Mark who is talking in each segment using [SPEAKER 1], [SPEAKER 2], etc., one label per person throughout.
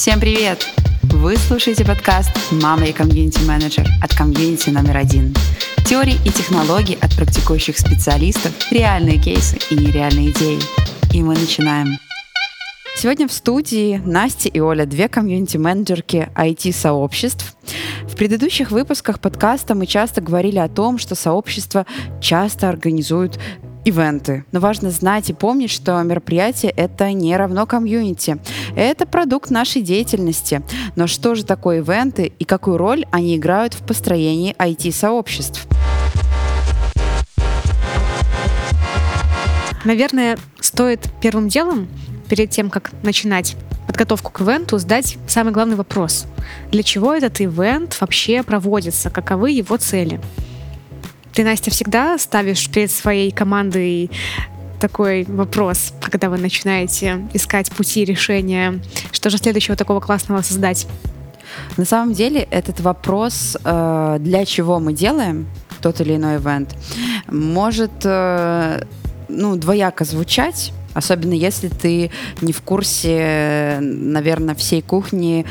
[SPEAKER 1] Всем привет! Вы слушаете подкаст «Мама и комьюнити-менеджер» от комьюнити номер один. Теории и технологии от практикующих специалистов, реальные кейсы и нереальные идеи. И мы начинаем. Сегодня в студии Настя и Оля, две комьюнити-менеджерки IT-сообществ. В предыдущих выпусках подкаста мы часто говорили о том, что сообщества часто организуют ивенты. Но важно знать и помнить, что мероприятие — это не равно комьюнити. Это продукт нашей деятельности. Но что же такое ивенты и какую роль они играют в построении IT-сообществ?
[SPEAKER 2] Наверное, стоит первым делом, перед тем, как начинать подготовку к ивенту, задать самый главный вопрос. Для чего этот ивент вообще проводится? Каковы его цели? Ты, Настя, всегда ставишь перед своей командой такой вопрос, когда вы начинаете искать пути решения, что же следующего такого классного создать?
[SPEAKER 1] На самом деле этот вопрос, э, для чего мы делаем тот или иной ивент, может э, ну, двояко звучать, особенно если ты не в курсе, наверное, всей кухни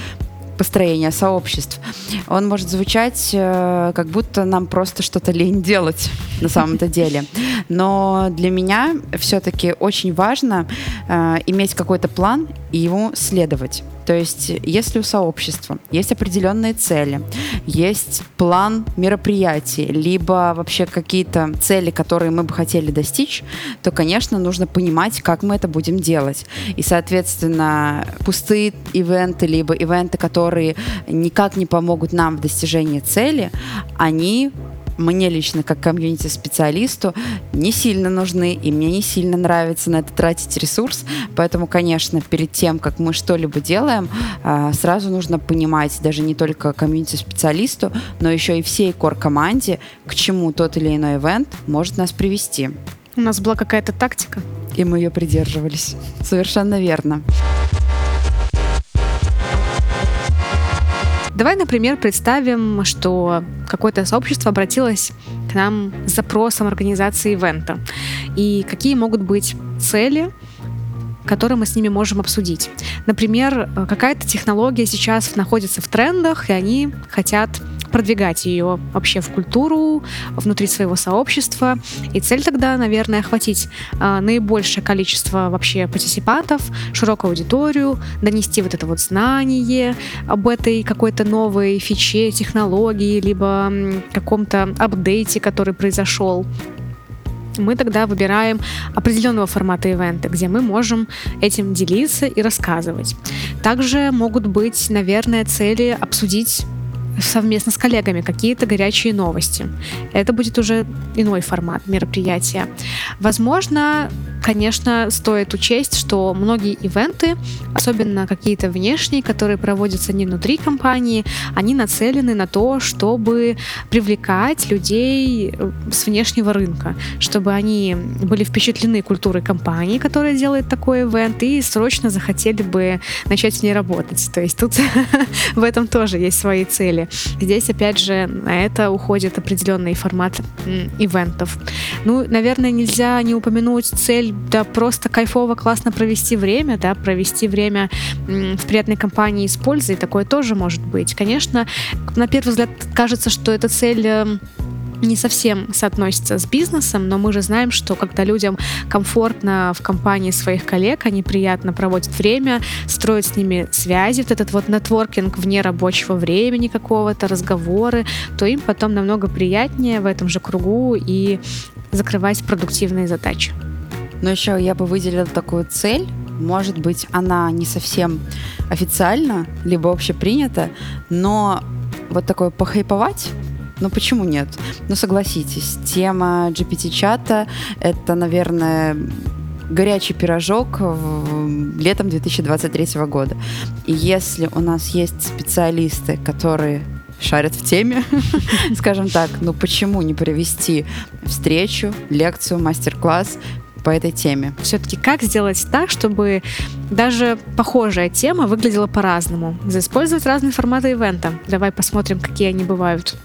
[SPEAKER 1] построения сообществ, он может звучать, э, как будто нам просто что-то лень делать на самом-то деле. Но для меня все-таки очень важно э, иметь какой-то план и ему следовать. То есть, если у сообщества есть определенные цели, есть план мероприятий, либо вообще какие-то цели, которые мы бы хотели достичь, то, конечно, нужно понимать, как мы это будем делать. И, соответственно, пустые ивенты, либо ивенты, которые никак не помогут нам в достижении цели, они мне лично, как комьюнити-специалисту, не сильно нужны, и мне не сильно нравится на это тратить ресурс. Поэтому, конечно, перед тем, как мы что-либо делаем, а, сразу нужно понимать даже не только комьюнити-специалисту, но еще и всей кор-команде, к чему тот или иной ивент может нас привести.
[SPEAKER 2] У нас была какая-то тактика.
[SPEAKER 1] И мы ее придерживались. Совершенно верно.
[SPEAKER 2] Давай, например, представим, что какое-то сообщество обратилось к нам с запросом организации ивента. И какие могут быть цели, которые мы с ними можем обсудить. Например, какая-то технология сейчас находится в трендах, и они хотят продвигать ее вообще в культуру, внутри своего сообщества. И цель тогда, наверное, охватить э, наибольшее количество вообще партиципантов, широкую аудиторию, донести вот это вот знание об этой какой-то новой фиче, технологии, либо каком-то апдейте, который произошел мы тогда выбираем определенного формата ивента, где мы можем этим делиться и рассказывать. Также могут быть, наверное, цели обсудить совместно с коллегами какие-то горячие новости. Это будет уже иной формат мероприятия. Возможно, конечно, стоит учесть, что многие ивенты, особенно какие-то внешние, которые проводятся не внутри компании, они нацелены на то, чтобы привлекать людей э, с внешнего рынка, чтобы они были впечатлены культурой компании, которая делает такой ивент, и срочно захотели бы начать с ней работать. То есть тут в этом тоже есть свои цели. Здесь, опять же, на это уходит определенный формат ивентов. Ну, наверное, нельзя не упомянуть цель, да, просто кайфово, классно провести время, да, провести время в приятной компании с пользой, такое тоже может быть. Конечно, на первый взгляд кажется, что эта цель эм, не совсем соотносится с бизнесом, но мы же знаем, что когда людям комфортно в компании своих коллег, они приятно проводят время, строят с ними связи, вот этот вот нетворкинг вне рабочего времени какого-то, разговоры, то им потом намного приятнее в этом же кругу и закрывать продуктивные задачи.
[SPEAKER 1] Но еще я бы выделила такую цель. Может быть, она не совсем официально, либо общепринята, но вот такое похайповать ну почему нет? Ну согласитесь, тема GPT-чата — это, наверное, горячий пирожок летом 2023 года. И если у нас есть специалисты, которые шарят в теме, скажем так, ну почему не провести встречу, лекцию, мастер-класс по этой теме.
[SPEAKER 2] Все-таки как сделать так, чтобы даже похожая тема выглядела по-разному? Использовать разные форматы ивента. Давай посмотрим, какие они бывают.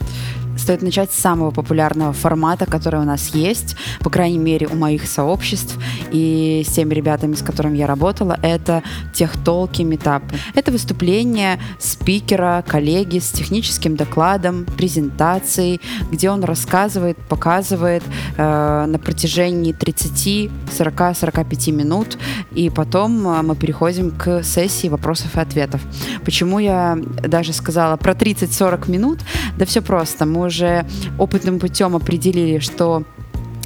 [SPEAKER 1] Стоит начать с самого популярного формата, который у нас есть, по крайней мере, у моих сообществ и с теми ребятами, с которыми я работала, это техтолки, метапы. Это выступление спикера, коллеги с техническим докладом, презентацией, где он рассказывает, показывает э, на протяжении 30, 40, 45 минут, и потом э, мы переходим к сессии вопросов и ответов. Почему я даже сказала про 30-40 минут? Да все просто. Мы уже опытным путем определили, что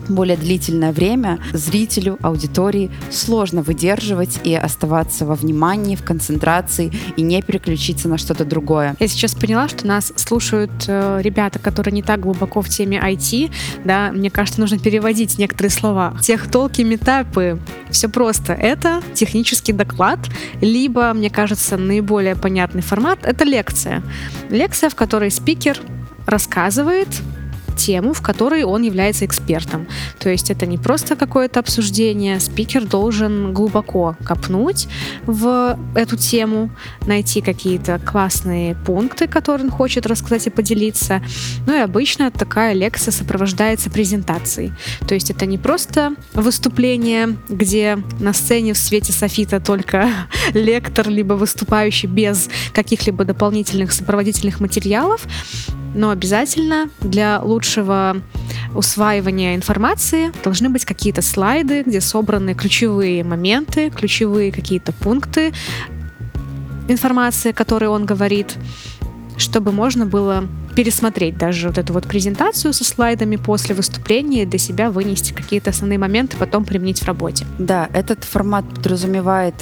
[SPEAKER 1] более длительное время зрителю, аудитории сложно выдерживать и оставаться во внимании, в концентрации и не переключиться на что-то другое.
[SPEAKER 2] Я сейчас поняла, что нас слушают э, ребята, которые не так глубоко в теме IT. Да, мне кажется, нужно переводить некоторые слова. Техтолки, метапы, все просто. Это технический доклад, либо, мне кажется, наиболее понятный формат — это лекция. Лекция, в которой спикер рассказывает тему, в которой он является экспертом. То есть это не просто какое-то обсуждение, спикер должен глубоко копнуть в эту тему, найти какие-то классные пункты, которые он хочет рассказать и поделиться. Ну и обычно такая лекция сопровождается презентацией. То есть это не просто выступление, где на сцене в свете софита только лектор, либо выступающий без каких-либо дополнительных сопроводительных материалов, но обязательно для лучшего усваивания информации должны быть какие-то слайды, где собраны ключевые моменты, ключевые какие-то пункты информации, которые он говорит, чтобы можно было пересмотреть даже вот эту вот презентацию со слайдами после выступления, для себя вынести какие-то основные моменты, потом применить в работе.
[SPEAKER 1] Да, этот формат подразумевает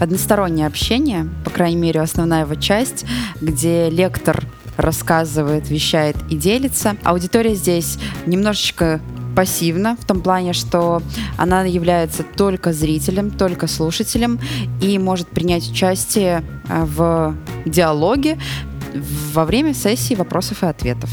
[SPEAKER 1] одностороннее общение, по крайней мере, основная его часть, где лектор рассказывает, вещает и делится. Аудитория здесь немножечко пассивна в том плане, что она является только зрителем, только слушателем и может принять участие э, в диалоге во время сессии вопросов и ответов.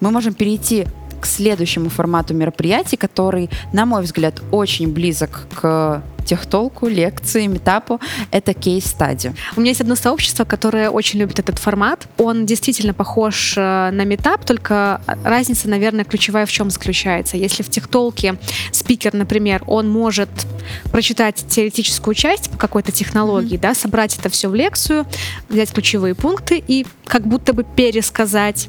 [SPEAKER 1] Мы можем перейти к следующему формату мероприятий, который, на мой взгляд, очень близок к техтолку, лекции, метапу. Это кейс-стади.
[SPEAKER 2] У меня есть одно сообщество, которое очень любит этот формат. Он действительно похож э, на метап, только разница, наверное, ключевая в чем заключается. Если в техтолке спикер, например, он может прочитать теоретическую часть по какой-то технологии, mm-hmm. да, собрать это все в лекцию, взять ключевые пункты и как будто бы пересказать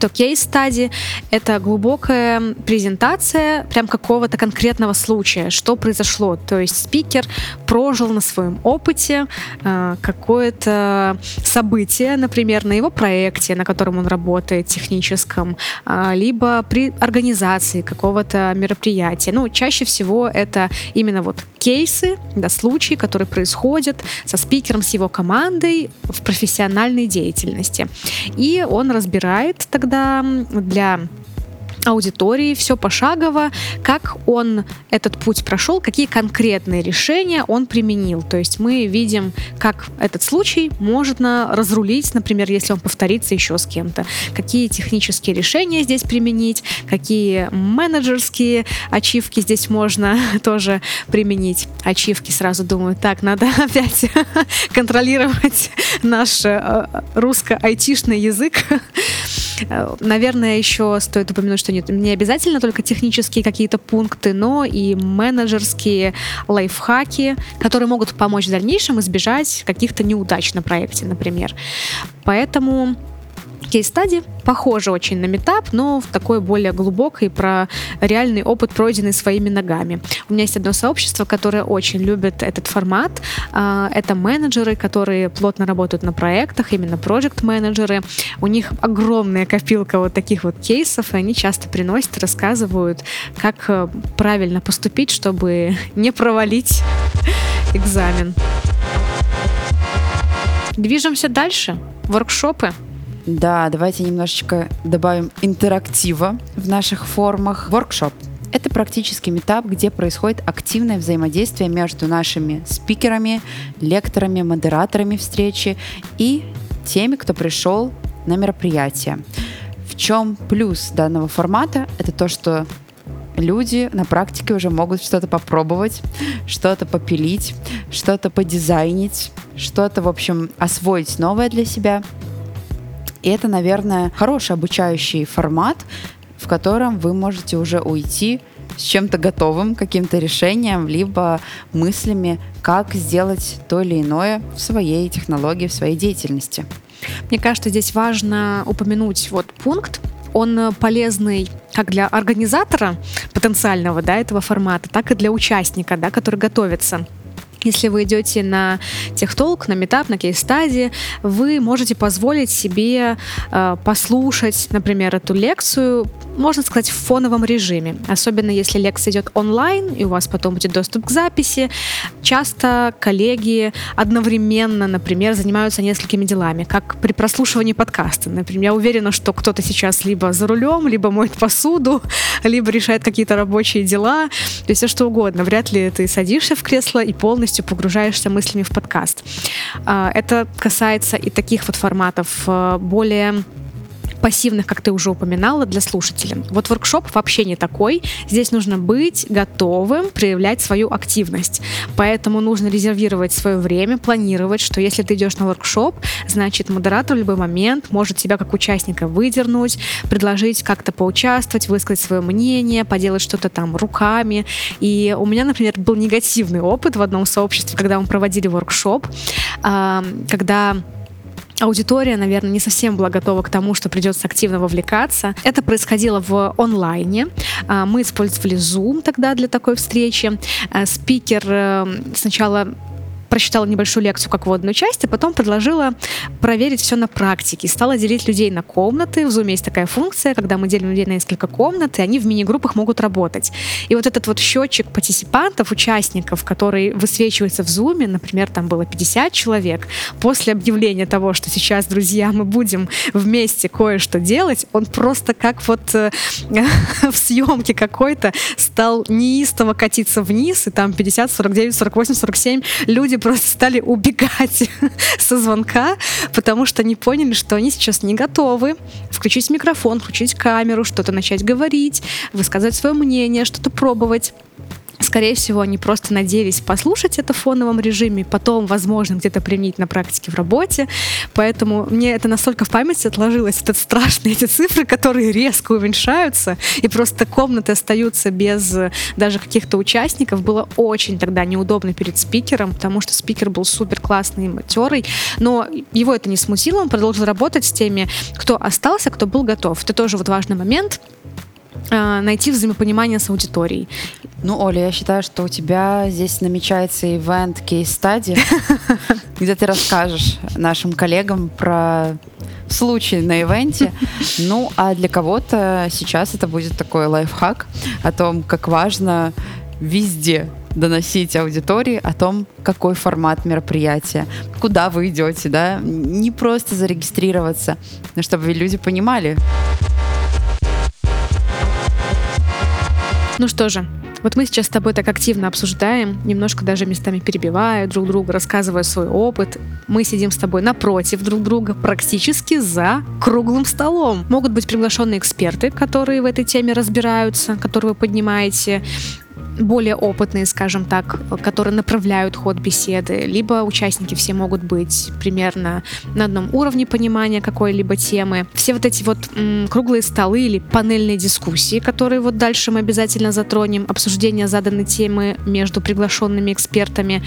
[SPEAKER 2] то кейс-стади — это глубокая презентация прям какого-то конкретного случая, что произошло. То есть спикер прожил на своем опыте э, какое-то событие, например, на его проекте, на котором он работает, техническом, э, либо при организации какого-то мероприятия. Ну, чаще всего это именно вот кейсы, да, случаи, которые происходят со спикером, с его командой в профессиональной деятельности. И он разбирает тогда тогда для аудитории, все пошагово, как он этот путь прошел, какие конкретные решения он применил. То есть мы видим, как этот случай можно разрулить, например, если он повторится еще с кем-то, какие технические решения здесь применить, какие менеджерские ачивки здесь можно тоже применить. Ачивки сразу думаю, так, надо опять контролировать наш э, русско-айтишный язык. Э, наверное, еще стоит упомянуть, что нет, не обязательно только технические какие-то пункты, но и менеджерские лайфхаки, которые могут помочь в дальнейшем избежать каких-то неудач на проекте, например. Поэтому кейс-стади похоже очень на метап, но в такой более глубокой про реальный опыт, пройденный своими ногами. У меня есть одно сообщество, которое очень любит этот формат. А, это менеджеры, которые плотно работают на проектах, именно проект-менеджеры. У них огромная копилка вот таких вот кейсов, и они часто приносят, рассказывают, как э, правильно поступить, чтобы не провалить экзамен. Движемся дальше. Воркшопы.
[SPEAKER 1] Да, давайте немножечко добавим интерактива в наших формах. Воркшоп это практически метап, где происходит активное взаимодействие между нашими спикерами, лекторами, модераторами встречи и теми, кто пришел на мероприятие. В чем плюс данного формата? Это то, что люди на практике уже могут что-то попробовать, что-то попилить, что-то подизайнить, что-то, в общем, освоить новое для себя. И это, наверное, хороший обучающий формат, в котором вы можете уже уйти с чем-то готовым, каким-то решением, либо мыслями, как сделать то или иное в своей технологии, в своей деятельности.
[SPEAKER 2] Мне кажется, здесь важно упомянуть вот пункт, он полезный как для организатора потенциального да, этого формата, так и для участника, да, который готовится если вы идете на техтолк, на метап, на кейс-стадии, вы можете позволить себе э, послушать, например, эту лекцию, можно сказать, в фоновом режиме. Особенно если лекция идет онлайн, и у вас потом будет доступ к записи. Часто коллеги одновременно, например, занимаются несколькими делами, как при прослушивании подкаста. Например, я уверена, что кто-то сейчас либо за рулем, либо моет посуду, либо решает какие-то рабочие дела, то есть все что угодно. Вряд ли ты садишься в кресло и полностью полностью погружаешься мыслями в подкаст. А, это касается и таких вот форматов э, более пассивных, как ты уже упоминала, для слушателя. Вот воркшоп вообще не такой. Здесь нужно быть готовым проявлять свою активность. Поэтому нужно резервировать свое время, планировать, что если ты идешь на воркшоп, значит, модератор в любой момент может тебя как участника выдернуть, предложить как-то поучаствовать, высказать свое мнение, поделать что-то там руками. И у меня, например, был негативный опыт в одном сообществе, когда мы проводили воркшоп, когда аудитория, наверное, не совсем была готова к тому, что придется активно вовлекаться. Это происходило в онлайне. А, мы использовали Zoom тогда для такой встречи. А, спикер э, сначала прочитала небольшую лекцию как вводную часть, а потом предложила проверить все на практике. Стала делить людей на комнаты. В Zoom есть такая функция, когда мы делим людей на несколько комнат, и они в мини-группах могут работать. И вот этот вот счетчик партиципантов, участников, который высвечивается в Zoom, например, там было 50 человек, после объявления того, что сейчас, друзья, мы будем вместе кое-что делать, он просто как вот э, в съемке какой-то стал неистово катиться вниз, и там 50, 49, 48, 47 люди просто стали убегать со звонка, потому что они поняли, что они сейчас не готовы включить микрофон, включить камеру, что-то начать говорить, высказать свое мнение, что-то пробовать. Скорее всего, они просто надеялись послушать это в фоновом режиме, потом, возможно, где-то применить на практике в работе. Поэтому мне это настолько в памяти отложилось, этот страшные эти цифры, которые резко уменьшаются, и просто комнаты остаются без даже каких-то участников. Было очень тогда неудобно перед спикером, потому что спикер был супер классный матерый, но его это не смутило, он продолжил работать с теми, кто остался, кто был готов. Это тоже вот важный момент найти взаимопонимание с аудиторией.
[SPEAKER 1] Ну, Оля, я считаю, что у тебя здесь намечается ивент кейс-стадии, где ты расскажешь нашим коллегам про случай на ивенте. Ну, а для кого-то сейчас это будет такой лайфхак о том, как важно везде доносить аудитории о том, какой формат мероприятия, куда вы идете, да, не просто зарегистрироваться, но чтобы люди понимали.
[SPEAKER 2] Ну что же, вот мы сейчас с тобой так активно обсуждаем, немножко даже местами перебивая друг друга, рассказывая свой опыт. Мы сидим с тобой напротив друг друга, практически за круглым столом. Могут быть приглашенные эксперты, которые в этой теме разбираются, которые вы поднимаете более опытные, скажем так, которые направляют ход беседы, либо участники все могут быть примерно на одном уровне понимания какой-либо темы. Все вот эти вот м, круглые столы или панельные дискуссии, которые вот дальше мы обязательно затронем, обсуждение заданной темы между приглашенными экспертами,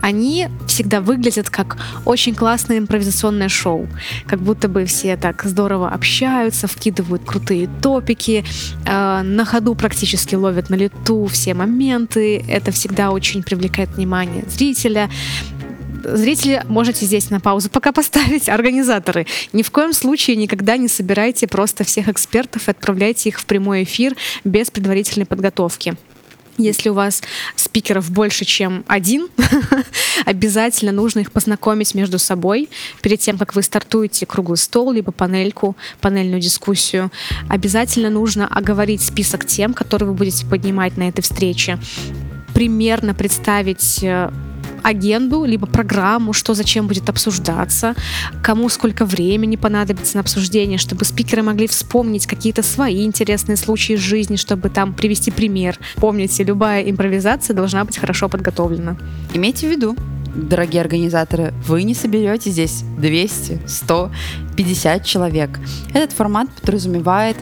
[SPEAKER 2] они всегда выглядят как очень классное импровизационное шоу. Как будто бы все так здорово общаются, вкидывают крутые топики, э, на ходу практически ловят на лету все моменты. Это всегда очень привлекает внимание зрителя зрители можете здесь на паузу пока поставить. Организаторы, ни в коем случае никогда не собирайте просто всех экспертов и отправляйте их в прямой эфир без предварительной подготовки. Если у вас спикеров больше, чем один, обязательно нужно их познакомить между собой перед тем, как вы стартуете круглый стол, либо панельку, панельную дискуссию. Обязательно нужно оговорить список тем, которые вы будете поднимать на этой встрече примерно представить э, агенду, либо программу, что зачем будет обсуждаться, кому сколько времени понадобится на обсуждение, чтобы спикеры могли вспомнить какие-то свои интересные случаи из жизни, чтобы там привести пример. Помните, любая импровизация должна быть хорошо подготовлена.
[SPEAKER 1] Имейте в виду, дорогие организаторы, вы не соберете здесь 200, 100, 50 человек. Этот формат подразумевает,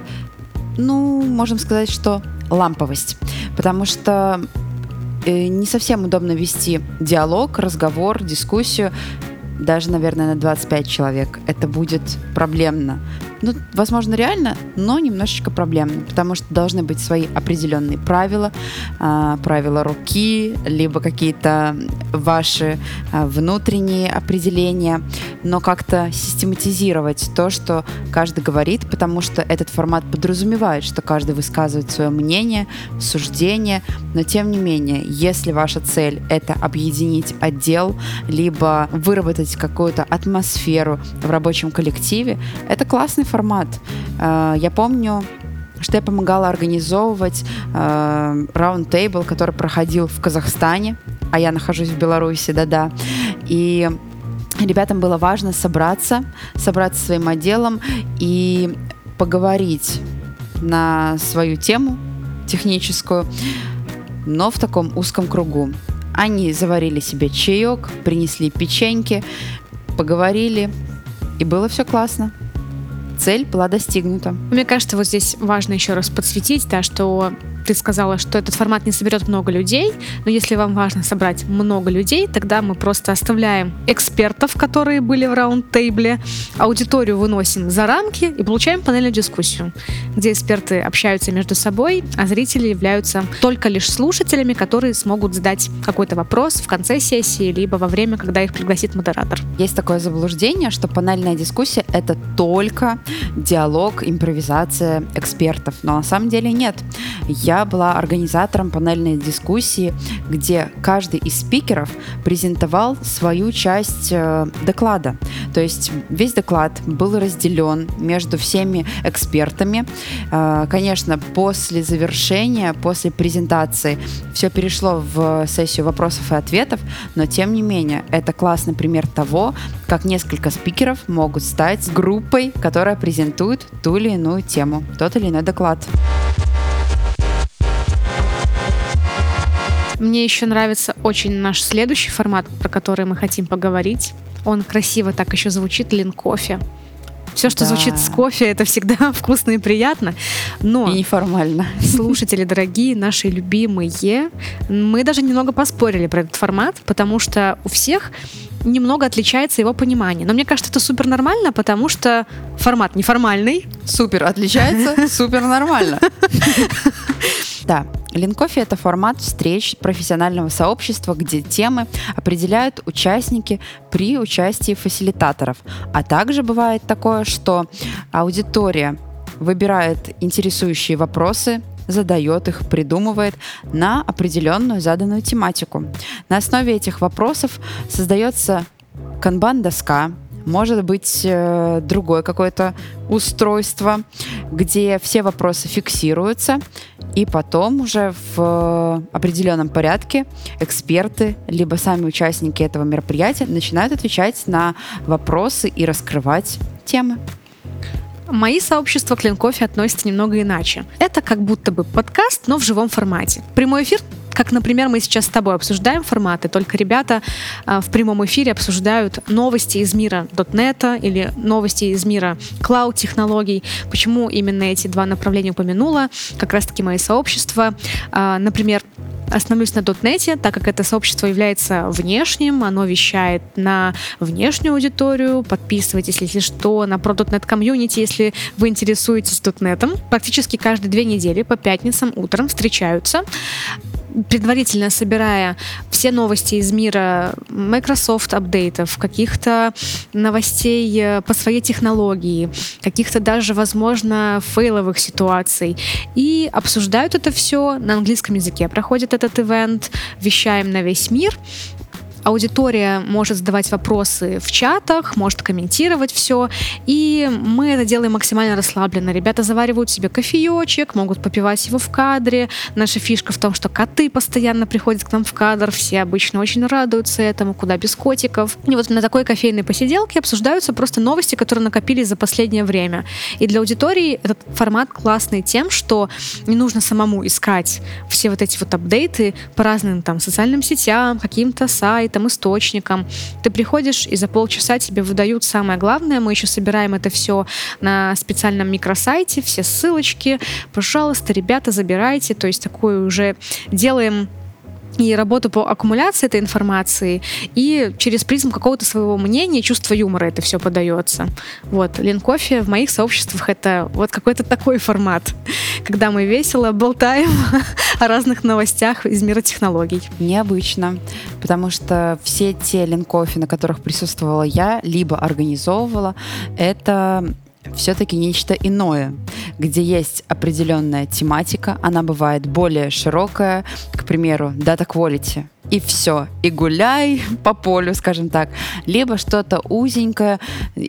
[SPEAKER 1] ну, можем сказать, что ламповость. Потому что не совсем удобно вести диалог, разговор, дискуссию даже, наверное, на 25 человек. Это будет проблемно ну, возможно, реально, но немножечко проблемно, потому что должны быть свои определенные правила, э, правила руки, либо какие-то ваши э, внутренние определения, но как-то систематизировать то, что каждый говорит, потому что этот формат подразумевает, что каждый высказывает свое мнение, суждение, но тем не менее, если ваша цель это объединить отдел, либо выработать какую-то атмосферу в рабочем коллективе, это классный формат. Э, я помню, что я помогала организовывать раунд-тейбл, который проходил в Казахстане, а я нахожусь в Беларуси, да-да. И ребятам было важно собраться, собраться своим отделом и поговорить на свою тему техническую, но в таком узком кругу. Они заварили себе чаек, принесли печеньки, поговорили, и было все классно цель была достигнута.
[SPEAKER 2] Мне кажется, вот здесь важно еще раз подсветить, да, что ты сказала, что этот формат не соберет много людей, но если вам важно собрать много людей, тогда мы просто оставляем экспертов, которые были в раунд-тейбле, аудиторию выносим за рамки и получаем панельную дискуссию, где эксперты общаются между собой, а зрители являются только лишь слушателями, которые смогут задать какой-то вопрос в конце сессии, либо во время, когда их пригласит модератор.
[SPEAKER 1] Есть такое заблуждение, что панельная дискуссия — это только диалог, импровизация экспертов, но на самом деле нет. Я была организатором панельной дискуссии, где каждый из спикеров презентовал свою часть э, доклада. То есть весь доклад был разделен между всеми экспертами. Э, конечно, после завершения, после презентации все перешло в сессию вопросов и ответов, но тем не менее это классный пример того, как несколько спикеров могут стать группой, которая презентует ту или иную тему, тот или иной доклад.
[SPEAKER 2] Мне еще нравится очень наш следующий формат, про который мы хотим поговорить. Он красиво так еще звучит, лин кофе. Все, что да. звучит с кофе, это всегда вкусно и приятно. Но
[SPEAKER 1] и неформально.
[SPEAKER 2] Слушатели дорогие, наши любимые, мы даже немного поспорили про этот формат, потому что у всех немного отличается его понимание. Но мне кажется, это супер нормально, потому что формат неформальный.
[SPEAKER 1] Супер отличается, супер нормально. Да, Линкофе — это формат встреч профессионального сообщества, где темы определяют участники при участии фасилитаторов. А также бывает такое, что аудитория выбирает интересующие вопросы, задает их, придумывает на определенную заданную тематику. На основе этих вопросов создается канбан-доска, может быть э, другое какое-то устройство, где все вопросы фиксируются, и потом уже в определенном порядке эксперты, либо сами участники этого мероприятия начинают отвечать на вопросы и раскрывать темы.
[SPEAKER 2] Мои сообщества к Ленкофе относятся немного иначе. Это как будто бы подкаст, но в живом формате. Прямой эфир как, например, мы сейчас с тобой обсуждаем форматы, только ребята а, в прямом эфире обсуждают новости из мира .NET или новости из мира клауд-технологий. Почему именно эти два направления упомянула? Как раз-таки мои сообщества. А, например, остановлюсь на .NET, так как это сообщество является внешним, оно вещает на внешнюю аудиторию. Подписывайтесь, если что, на Pro.NET комьюнити, если вы интересуетесь .NET. Практически каждые две недели по пятницам утром встречаются предварительно собирая все новости из мира Microsoft апдейтов, каких-то новостей э, по своей технологии, каких-то даже, возможно, фейловых ситуаций. И обсуждают это все на английском языке. Проходит этот ивент, вещаем на весь мир аудитория может задавать вопросы в чатах, может комментировать все, и мы это делаем максимально расслабленно. Ребята заваривают себе кофеечек, могут попивать его в кадре. Наша фишка в том, что коты постоянно приходят к нам в кадр, все обычно очень радуются этому, куда без котиков. И вот на такой кофейной посиделке обсуждаются просто новости, которые накопились за последнее время. И для аудитории этот формат классный тем, что не нужно самому искать все вот эти вот апдейты по разным там социальным сетям, каким-то сайтам, сайтам, источникам. Ты приходишь, и за полчаса тебе выдают самое главное. Мы еще собираем это все на специальном микросайте, все ссылочки. Пожалуйста, ребята, забирайте. То есть такую уже делаем и работу по аккумуляции этой информации, и через призму какого-то своего мнения, чувства юмора это все подается. Вот, Лин Кофе в моих сообществах это вот какой-то такой формат, когда мы весело болтаем о разных новостях из мира технологий.
[SPEAKER 1] Необычно, потому что все те Лин Кофе, на которых присутствовала я, либо организовывала, это все-таки нечто иное, где есть определенная тематика, она бывает более широкая, к примеру, data quality – и все, и гуляй по полю, скажем так, либо что-то узенькое.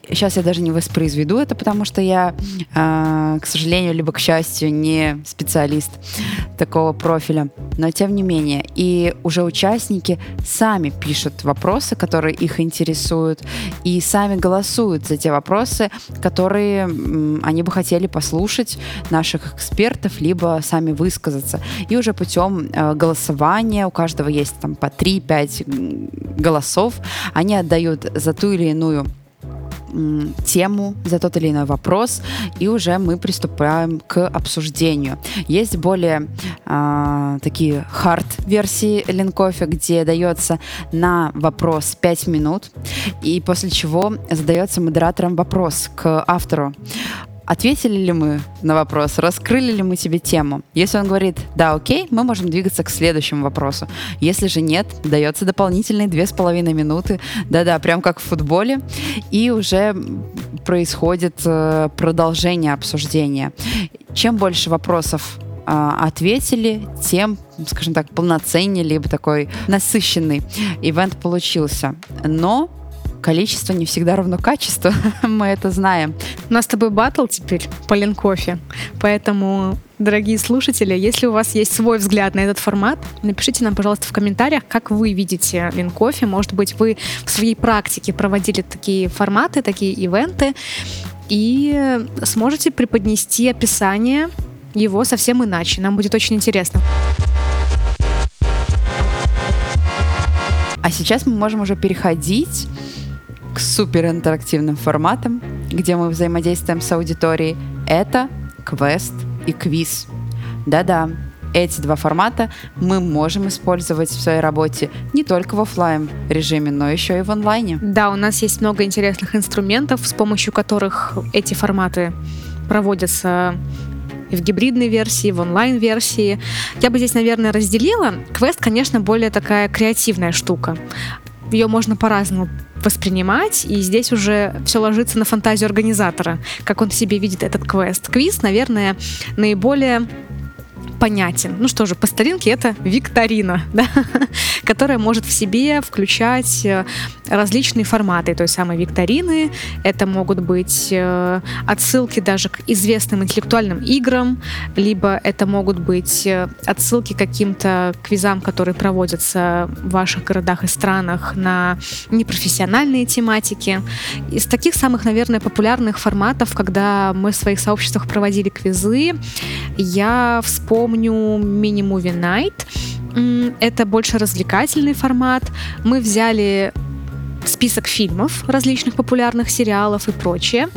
[SPEAKER 1] Сейчас я даже не воспроизведу это, потому что я, э, к сожалению, либо к счастью, не специалист такого профиля. Но тем не менее, и уже участники сами пишут вопросы, которые их интересуют, и сами голосуют за те вопросы, которые э, они бы хотели послушать наших экспертов, либо сами высказаться. И уже путем э, голосования у каждого есть там по 3-5 голосов, они отдают за ту или иную тему, за тот или иной вопрос, и уже мы приступаем к обсуждению. Есть более э, такие хард-версии Линкофе, где дается на вопрос 5 минут, и после чего задается модератором вопрос к автору. Ответили ли мы на вопрос, раскрыли ли мы тебе тему? Если он говорит «да, окей», мы можем двигаться к следующему вопросу. Если же нет, дается дополнительные две с половиной минуты, да-да, прям как в футболе, и уже происходит э, продолжение обсуждения. Чем больше вопросов а, ответили, тем, скажем так, полноценнее, либо такой насыщенный ивент получился. Но количество не всегда равно качеству, мы это знаем.
[SPEAKER 2] У нас с тобой батл теперь по линкофе, поэтому дорогие слушатели, если у вас есть свой взгляд на этот формат, напишите нам, пожалуйста, в комментариях, как вы видите Линкофе. Может быть, вы в своей практике проводили такие форматы, такие ивенты, и сможете преподнести описание его совсем иначе. Нам будет очень интересно.
[SPEAKER 1] А сейчас мы можем уже переходить к суперинтерактивным форматам, где мы взаимодействуем с аудиторией, это квест и квиз. Да-да, эти два формата мы можем использовать в своей работе не только в офлайн режиме, но еще и в онлайне.
[SPEAKER 2] Да, у нас есть много интересных инструментов, с помощью которых эти форматы проводятся в гибридной версии, в онлайн-версии. Я бы здесь, наверное, разделила. Квест, конечно, более такая креативная штука ее можно по-разному воспринимать, и здесь уже все ложится на фантазию организатора, как он себе видит этот квест. Квиз, наверное, наиболее понятен. Ну что же, по старинке это викторина, да? которая может в себе включать э, различные форматы той самой викторины. Это могут быть э, отсылки даже к известным интеллектуальным играм, либо это могут быть э, отсылки к каким-то квизам, которые проводятся в ваших городах и странах на непрофессиональные тематики. Из таких самых, наверное, популярных форматов, когда мы в своих сообществах проводили квизы, я вспомню помню мини-муви Night. Это больше развлекательный формат. Мы взяли список фильмов, различных популярных сериалов и прочее,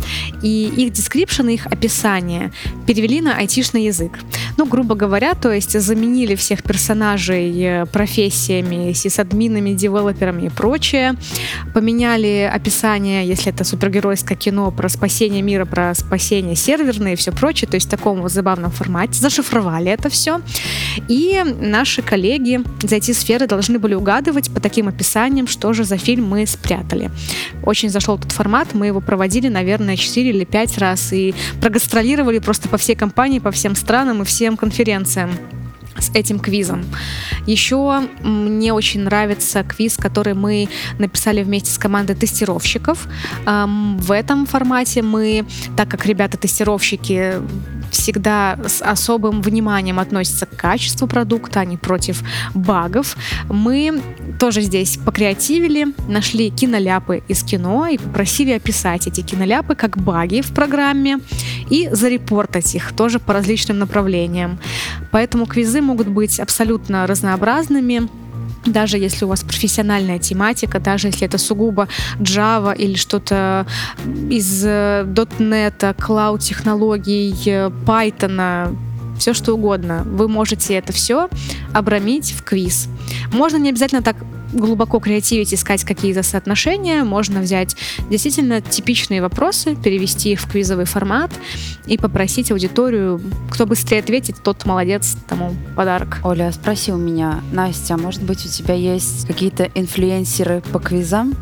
[SPEAKER 2] и их дескрипшены, их описание перевели на айтишный язык. Ну, грубо говоря, то есть заменили всех персонажей э, профессиями, сисадминами, девелоперами и прочее, поменяли описание, если это супергеройское кино, про спасение мира, про спасение серверное и все прочее, то есть в таком вот забавном формате, зашифровали это все, и наши коллеги из IT-сферы должны были угадывать по таким описаниям, что же за фильм мы спрятали. Очень зашел этот формат, мы его проводили, наверное, 4 или 5 раз и прогастролировали просто по всей компании, по всем странам и всем конференциям с этим квизом. Еще мне очень нравится квиз, который мы написали вместе с командой тестировщиков. В этом формате мы, так как ребята-тестировщики всегда с особым вниманием относятся к качеству продукта, а не против багов. Мы тоже здесь покреативили, нашли киноляпы из кино и попросили описать эти киноляпы как баги в программе и зарепортать их тоже по различным направлениям. Поэтому квизы могут быть абсолютно разнообразными, даже если у вас профессиональная тематика, даже если это сугубо Java или что-то из .NET, cloud-технологий, Python, все что угодно. Вы можете это все обрамить в квиз. Можно не обязательно так глубоко креативить, искать какие-то соотношения, можно взять действительно типичные вопросы, перевести их в квизовый формат и попросить аудиторию, кто быстрее ответит, тот молодец, тому подарок.
[SPEAKER 1] Оля, спроси у меня, Настя, а может быть у тебя есть какие-то инфлюенсеры по квизам?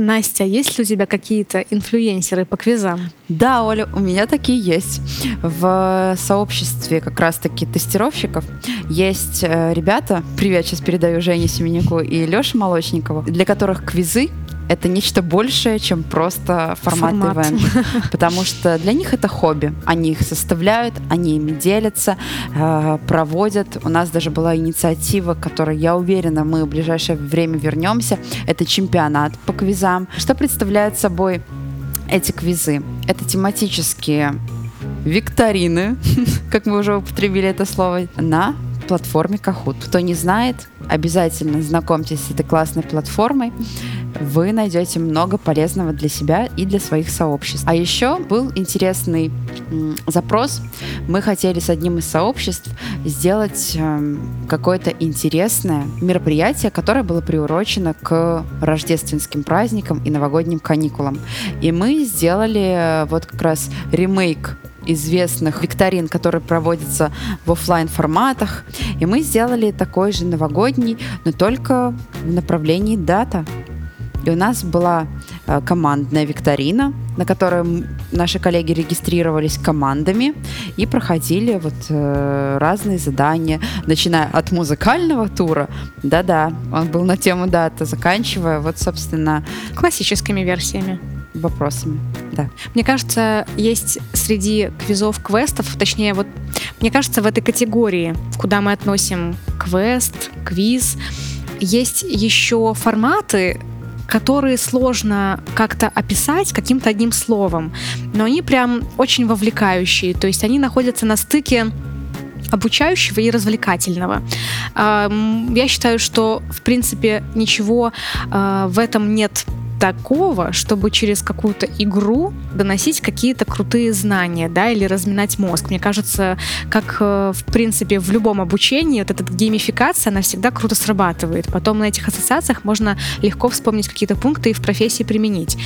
[SPEAKER 2] Настя, есть ли у тебя какие-то инфлюенсеры по квизам?
[SPEAKER 1] Да, Оля, у меня такие есть. В сообществе как раз-таки тестировщиков есть э, ребята, привет, сейчас передаю Жене Семеняку и Леше Молочникову, для которых квизы это нечто большее, чем просто формат, формат. ивент. Потому что для них это хобби. Они их составляют, они ими делятся, э, проводят. У нас даже была инициатива, которой, я уверена, мы в ближайшее время вернемся. Это чемпионат по квизам. Что представляют собой эти квизы? Это тематические викторины, как мы уже употребили это слово, на платформе Kahoot. Кто не знает, обязательно знакомьтесь с этой классной платформой вы найдете много полезного для себя и для своих сообществ. А еще был интересный запрос. Мы хотели с одним из сообществ сделать э, какое-то интересное мероприятие, которое было приурочено к рождественским праздникам и новогодним каникулам. И мы сделали э, вот как раз ремейк известных викторин, которые проводятся в офлайн форматах. И мы сделали такой же новогодний, но только в направлении дата. И у нас была э, командная викторина, на которой наши коллеги регистрировались командами и проходили вот э, разные задания, начиная от музыкального тура, да-да, он был на тему дата, заканчивая вот, собственно...
[SPEAKER 2] Классическими версиями
[SPEAKER 1] вопросами. Да.
[SPEAKER 2] Мне кажется, есть среди квизов квестов, точнее, вот мне кажется, в этой категории, куда мы относим квест, квиз, есть еще форматы, которые сложно как-то описать каким-то одним словом, но они прям очень вовлекающие, то есть они находятся на стыке обучающего и развлекательного. Я считаю, что, в принципе, ничего а, в этом нет такого, чтобы через какую-то игру доносить какие-то крутые знания, да, или разминать мозг. Мне кажется, как э, в принципе в любом обучении вот эта геймификация, она всегда круто срабатывает. Потом на этих ассоциациях можно легко вспомнить какие-то пункты и в профессии применить.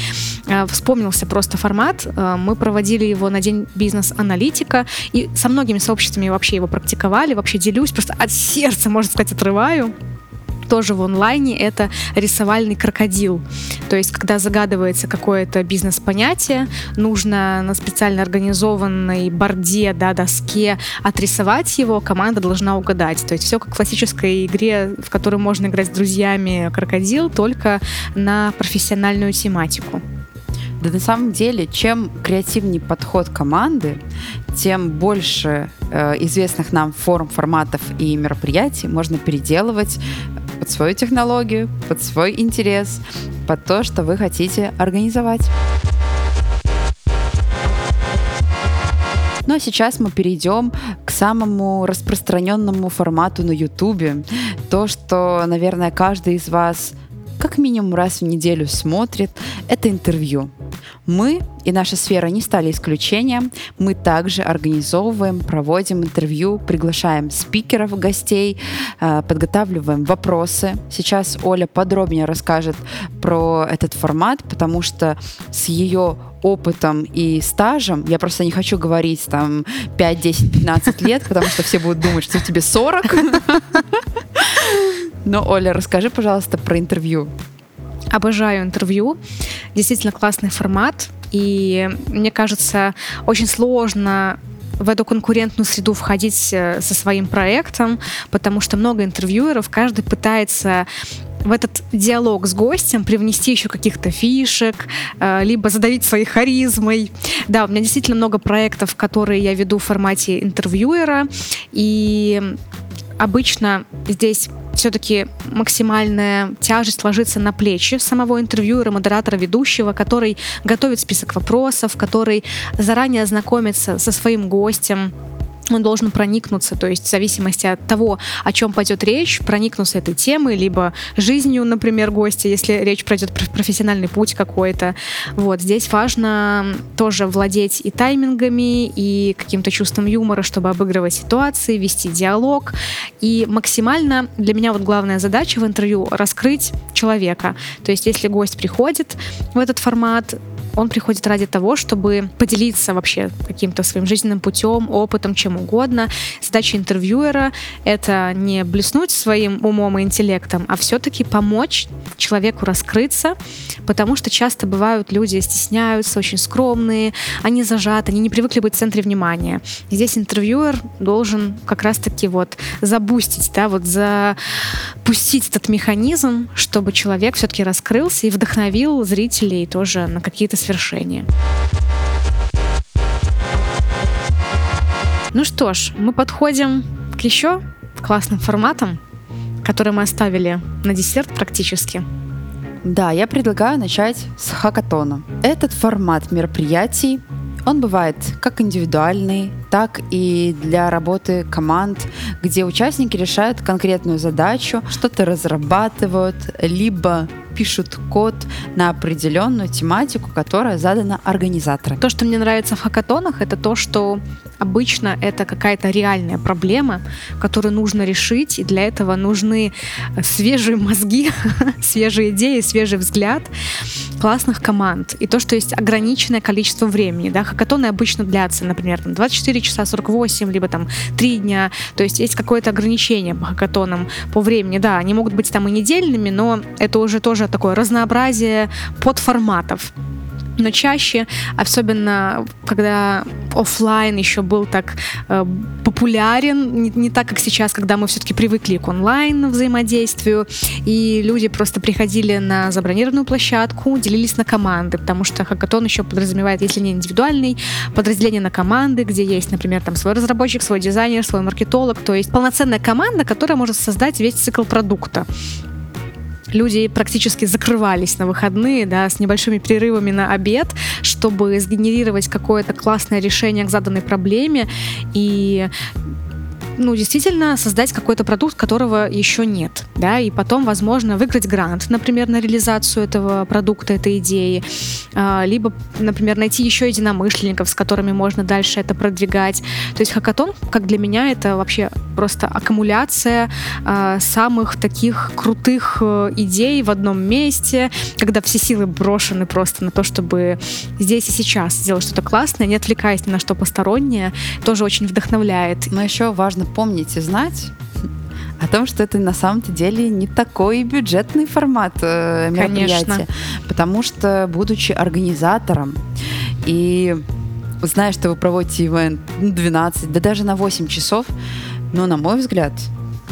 [SPEAKER 2] Э, вспомнился просто формат. Э, мы проводили его на день бизнес-аналитика и со многими сообществами вообще его практиковали. Вообще делюсь, просто от сердца, можно сказать, отрываю тоже в онлайне, это рисовальный крокодил. То есть, когда загадывается какое-то бизнес-понятие, нужно на специально организованной борде, да, доске отрисовать его, команда должна угадать. То есть все как в классической игре, в которой можно играть с друзьями крокодил, только на профессиональную тематику.
[SPEAKER 1] Да на самом деле, чем креативнее подход команды, тем больше э, известных нам форм, форматов и мероприятий можно переделывать под свою технологию, под свой интерес, под то, что вы хотите организовать. Ну а сейчас мы перейдем к самому распространенному формату на YouTube. То, что, наверное, каждый из вас как минимум раз в неделю смотрит, это интервью. Мы и наша сфера не стали исключением. Мы также организовываем, проводим интервью, приглашаем спикеров, гостей, э, подготавливаем вопросы. Сейчас Оля подробнее расскажет про этот формат, потому что с ее опытом и стажем, я просто не хочу говорить там 5, 10, 15 лет, потому что все будут думать, что тебе 40. Но, Оля, расскажи, пожалуйста, про интервью.
[SPEAKER 2] Обожаю интервью. Действительно классный формат. И мне кажется, очень сложно в эту конкурентную среду входить э, со своим проектом, потому что много интервьюеров, каждый пытается в этот диалог с гостем привнести еще каких-то фишек, э, либо задавить своей харизмой. Да, у меня действительно много проектов, которые я веду в формате интервьюера, и обычно здесь все-таки максимальная тяжесть ложится на плечи самого интервьюера, модератора, ведущего, который готовит список вопросов, который заранее знакомится со своим гостем, он должен проникнуться, то есть в зависимости от того, о чем пойдет речь, проникнуться этой темой, либо жизнью, например, гостя, если речь пройдет про профессиональный путь какой-то. Вот, здесь важно тоже владеть и таймингами, и каким-то чувством юмора, чтобы обыгрывать ситуации, вести диалог. И максимально для меня вот главная задача в интервью — раскрыть человека. То есть если гость приходит в этот формат, он приходит ради того, чтобы поделиться вообще каким-то своим жизненным путем, опытом, чем угодно. Задача интервьюера — это не блеснуть своим умом и интеллектом, а все-таки помочь человеку раскрыться, потому что часто бывают люди стесняются, очень скромные, они зажаты, они не привыкли быть в центре внимания. И здесь интервьюер должен как раз-таки вот забустить, да, вот запустить этот механизм, чтобы человек все-таки раскрылся и вдохновил зрителей тоже на какие-то свершения. Ну что ж, мы подходим к еще классным форматам, которые мы оставили на десерт практически.
[SPEAKER 1] Да, я предлагаю начать с хакатона. Этот формат мероприятий он бывает как индивидуальный, так и для работы команд, где участники решают конкретную задачу, что-то разрабатывают, либо пишут код на определенную тематику, которая задана организатором.
[SPEAKER 2] То, что мне нравится в хакатонах, это то, что обычно это какая-то реальная проблема, которую нужно решить, и для этого нужны свежие мозги, свежие идеи, свежий взгляд классных команд. И то, что есть ограниченное количество времени. Да? Хакатоны обычно длятся, например, 24 часа 48, либо там 3 дня. То есть есть какое-то ограничение по хакатонам по времени. Да, они могут быть там и недельными, но это уже тоже такое разнообразие подформатов но чаще, особенно когда офлайн еще был так э, популярен, не, не так, как сейчас, когда мы все-таки привыкли к онлайн взаимодействию, и люди просто приходили на забронированную площадку, делились на команды, потому что хакатон еще подразумевает, если не индивидуальный, подразделение на команды, где есть, например, там свой разработчик, свой дизайнер, свой маркетолог, то есть полноценная команда, которая может создать весь цикл продукта люди практически закрывались на выходные, да, с небольшими перерывами на обед, чтобы сгенерировать какое-то классное решение к заданной проблеме. И ну, действительно создать какой-то продукт, которого еще нет, да, и потом, возможно, выиграть грант, например, на реализацию этого продукта, этой идеи, а, либо, например, найти еще единомышленников, с которыми можно дальше это продвигать. То есть хакатон, как для меня, это вообще просто аккумуляция а, самых таких крутых э, идей в одном месте, когда все силы брошены просто на то, чтобы здесь и сейчас сделать что-то классное, не отвлекаясь ни на что постороннее, тоже очень вдохновляет.
[SPEAKER 1] Но еще важно важно помнить и знать о том, что это на самом-то деле не такой бюджетный формат э, мероприятия. Конечно. Потому что, будучи организатором и зная, что вы проводите ивент 12, да даже на 8 часов, ну, на мой взгляд,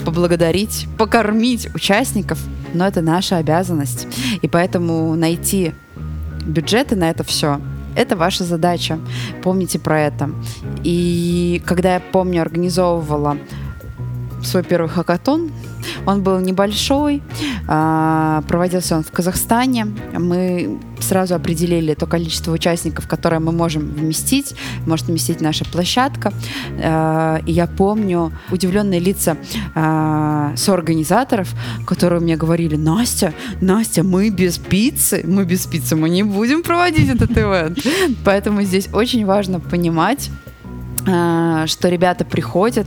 [SPEAKER 1] поблагодарить, покормить участников, но это наша обязанность. И поэтому найти бюджеты на это все это ваша задача. Помните про это. И когда я помню, организовывала свой первый хакатон, он был небольшой, а, проводился он в Казахстане. Мы сразу определили то количество участников, которое мы можем вместить, может вместить наша площадка. А, и я помню удивленные лица а, соорганизаторов, которые мне говорили, Настя, Настя, мы без пиццы, мы без пиццы, мы не будем проводить этот ивент. Поэтому здесь очень важно понимать, что ребята приходят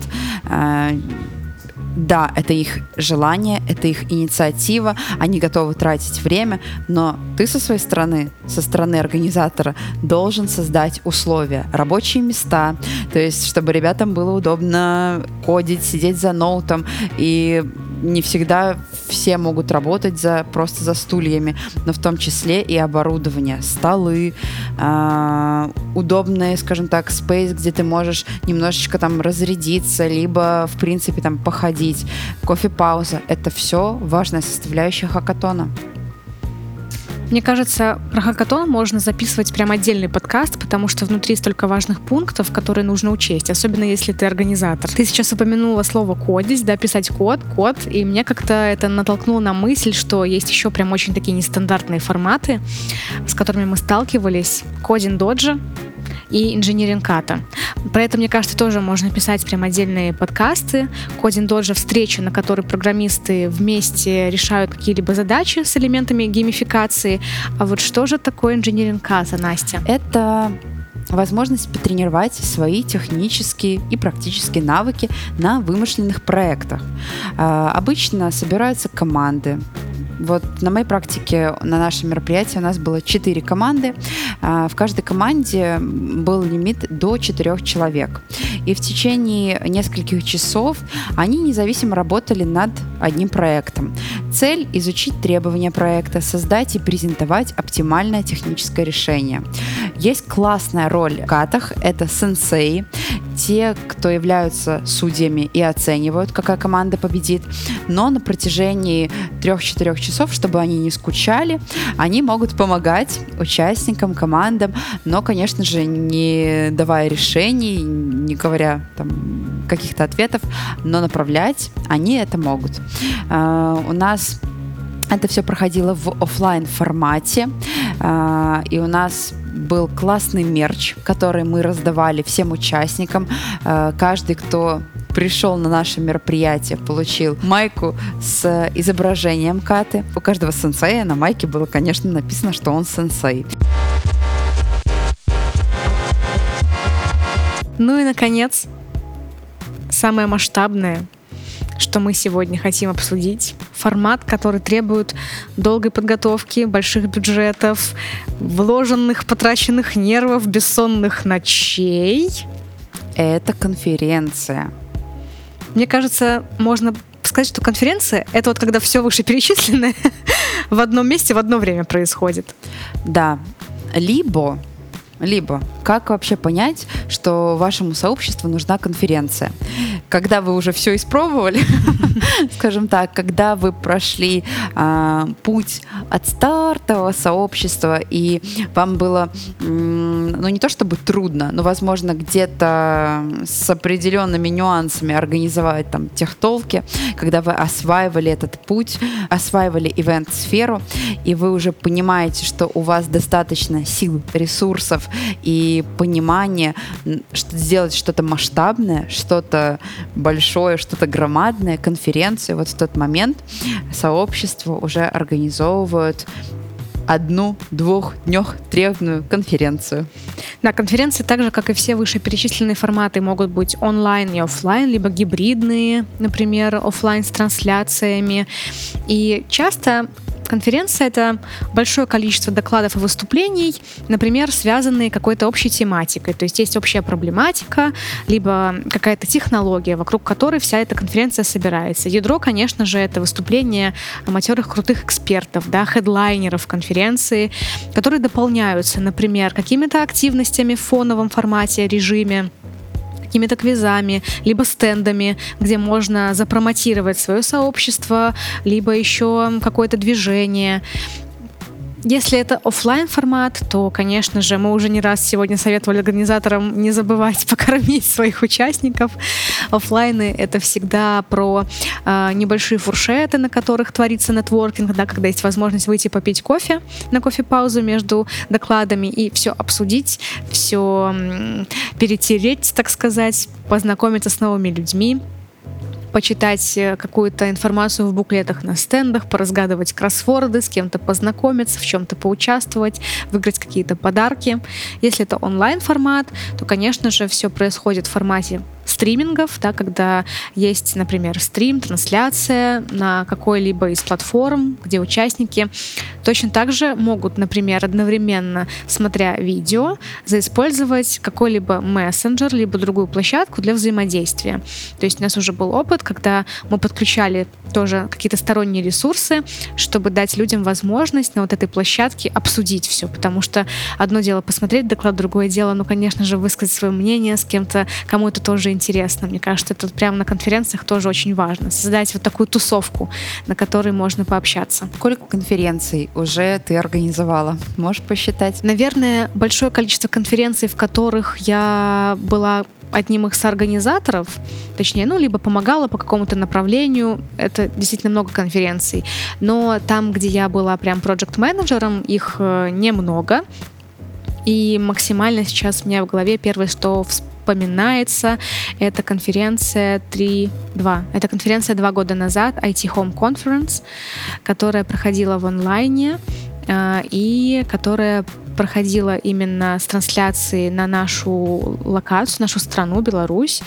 [SPEAKER 1] да, это их желание, это их инициатива, они готовы тратить время, но ты со своей стороны, со стороны организатора, должен создать условия, рабочие места, то есть чтобы ребятам было удобно кодить, сидеть за ноутом и не всегда все могут работать за, просто за стульями, но в том числе и оборудование, столы, э, удобный, скажем так, спейс, где ты можешь немножечко там разрядиться, либо, в принципе, там походить, кофе-пауза. Это все важная составляющая хакатона.
[SPEAKER 2] Мне кажется, про хакатон можно записывать прям отдельный подкаст, потому что внутри столько важных пунктов, которые нужно учесть, особенно если ты организатор. Ты сейчас упомянула слово кодить, да, писать код, код, и мне как-то это натолкнуло на мысль, что есть еще прям очень такие нестандартные форматы, с которыми мы сталкивались. Кодин доджи, и инженеринг-ката. Про это, мне кажется, тоже можно писать прям отдельные подкасты. Кодин Доджа встреча, на которой программисты вместе решают какие-либо задачи с элементами геймификации. А вот что же такое инженеринг-ката, Настя?
[SPEAKER 1] Это возможность потренировать свои технические и практические навыки на вымышленных проектах. А, обычно собираются команды, вот на моей практике на нашем мероприятии у нас было 4 команды. А, в каждой команде был лимит до 4 человек. И в течение нескольких часов они независимо работали над одним проектом. Цель – изучить требования проекта, создать и презентовать оптимальное техническое решение. Есть классная роль в катах – это сенсей, те, кто являются судьями и оценивают, какая команда победит. Но на протяжении 3-4 часов, чтобы они не скучали, они могут помогать участникам, командам, но, конечно же, не давая решений, не говоря там каких-то ответов, но направлять они это могут. Uh, у нас это все проходило в офлайн формате, uh, и у нас был классный мерч, который мы раздавали всем участникам. Uh, каждый, кто пришел на наше мероприятие, получил майку с изображением Каты. У каждого сенсея на майке было, конечно, написано, что он сенсей.
[SPEAKER 2] Ну и, наконец, самое масштабное, что мы сегодня хотим обсудить. Формат, который требует долгой подготовки, больших бюджетов, вложенных, потраченных нервов, бессонных ночей.
[SPEAKER 1] Это конференция.
[SPEAKER 2] Мне кажется, можно сказать, что конференция — это вот когда все вышеперечисленное в одном месте в одно время происходит.
[SPEAKER 1] Да. Либо либо как вообще понять, что вашему сообществу нужна конференция? Когда вы уже все испробовали, скажем так, когда вы прошли э, путь от стартового сообщества, и вам было, ну не то чтобы трудно, но, возможно, где-то с определенными нюансами организовать там техтолки, когда вы осваивали этот путь, осваивали ивент-сферу, и вы уже понимаете, что у вас достаточно сил, ресурсов, и понимание, что сделать что-то масштабное, что-то большое, что-то громадное, конференцию, вот в тот момент сообщество уже организовывают одну, двух, днях, трехдневную конференцию.
[SPEAKER 2] Да, конференции, так же, как и все вышеперечисленные форматы, могут быть онлайн и офлайн, либо гибридные, например, офлайн с трансляциями. И часто Конференция — это большое количество докладов и выступлений, например, связанные какой-то общей тематикой. То есть есть общая проблематика, либо какая-то технология, вокруг которой вся эта конференция собирается. Ядро, конечно же, это выступления матерых крутых экспертов, да, хедлайнеров конференции, которые дополняются, например, какими-то активностями в фоновом формате, режиме, какими-то квизами, либо стендами, где можно запромотировать свое сообщество, либо еще какое-то движение. Если это офлайн формат, то, конечно же, мы уже не раз сегодня советовали организаторам не забывать покормить своих участников. Офлайны это всегда про э, небольшие фуршеты, на которых творится нетворкинг, да, когда есть возможность выйти попить кофе на кофе-паузу между докладами и все обсудить, все перетереть, так сказать, познакомиться с новыми людьми почитать э, какую-то информацию в буклетах на стендах, поразгадывать кроссворды, с кем-то познакомиться, в чем-то поучаствовать, выиграть какие-то подарки. Если это онлайн-формат, то, конечно же, все происходит в формате стримингов, да, когда есть, например, стрим, трансляция на какой-либо из платформ, где участники точно так же могут, например, одновременно, смотря видео, заиспользовать какой-либо мессенджер, либо другую площадку для взаимодействия. То есть у нас уже был опыт, когда мы подключали тоже какие-то сторонние ресурсы, чтобы дать людям возможность на вот этой площадке обсудить все, потому что одно дело посмотреть доклад, другое дело, ну, конечно же, высказать свое мнение с кем-то, кому это тоже интересно. Мне кажется, это прямо на конференциях тоже очень важно. Создать вот такую тусовку, на которой можно пообщаться.
[SPEAKER 1] Сколько конференций уже ты организовала? Можешь посчитать?
[SPEAKER 2] Наверное, большое количество конференций, в которых я была одним из соорганизаторов, точнее, ну, либо помогала по какому-то направлению. Это действительно много конференций. Но там, где я была прям проект менеджером их э, немного. И максимально сейчас у меня в голове первое, что вспоминается, это конференция 3.2. Это конференция два года назад, IT Home Conference, которая проходила в онлайне э, и которая проходила именно с трансляцией на нашу локацию, нашу страну, Беларусь.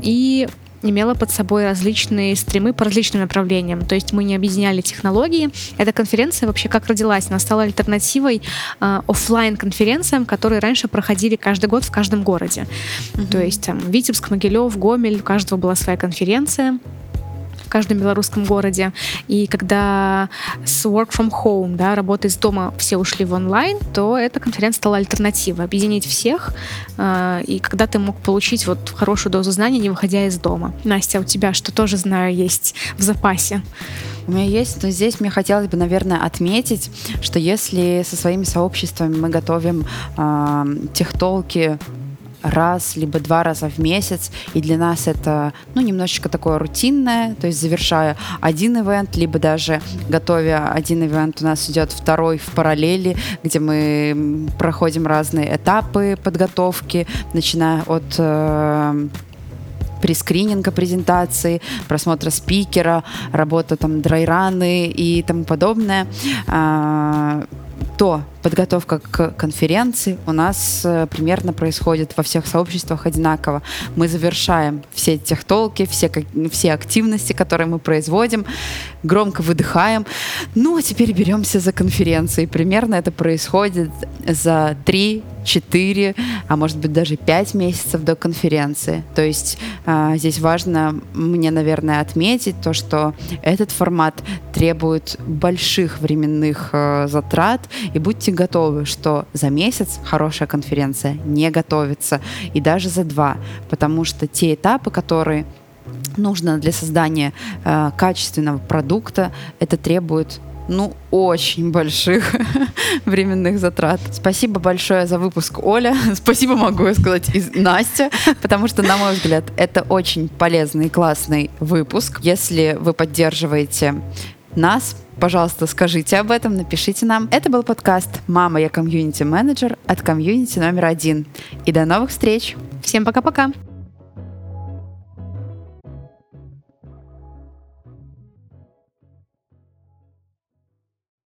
[SPEAKER 2] И имела под собой различные стримы по различным направлениям. То есть мы не объединяли технологии. Эта конференция вообще как родилась? Она стала альтернативой э, офлайн конференциям, которые раньше проходили каждый год в каждом городе. Mm-hmm. То есть там Витебск, Могилев, Гомель, у каждого была своя конференция в каждом белорусском городе. И когда с work from home, да, работа из дома, все ушли в онлайн, то эта конференция стала альтернативой, объединить всех, э, и когда ты мог получить вот хорошую дозу знаний, не выходя из дома. Настя, а у тебя что тоже знаю есть в запасе?
[SPEAKER 1] У меня есть, но здесь мне хотелось бы, наверное, отметить, что если со своими сообществами мы готовим э, техтолки раз либо два раза в месяц, и для нас это, ну, немножечко такое рутинное, то есть завершая один ивент, либо даже готовя один ивент, у нас идет второй в параллели, где мы проходим разные этапы подготовки, начиная от э, прескрининга презентации, просмотра спикера, работа там драйраны и тому подобное. А, то подготовка к конференции у нас э, примерно происходит во всех сообществах одинаково. Мы завершаем все техтолки, все, все активности, которые мы производим, громко выдыхаем. Ну, а теперь беремся за конференции. Примерно это происходит за 3 4, а может быть даже 5 месяцев до конференции. То есть э, здесь важно мне, наверное, отметить то, что этот формат требует больших временных э, затрат, и будьте готовы, что за месяц хорошая конференция не готовится, и даже за два, потому что те этапы, которые нужно для создания э, качественного продукта, это требует ну, очень больших временных затрат. Спасибо большое за выпуск, Оля. Спасибо, могу сказать, из Настя, потому что, на мой взгляд, это очень полезный и классный выпуск. Если вы поддерживаете нас, пожалуйста, скажите об этом, напишите нам. Это был подкаст «Мама, я комьюнити-менеджер» от комьюнити номер один. И до новых встреч!
[SPEAKER 2] Всем пока-пока!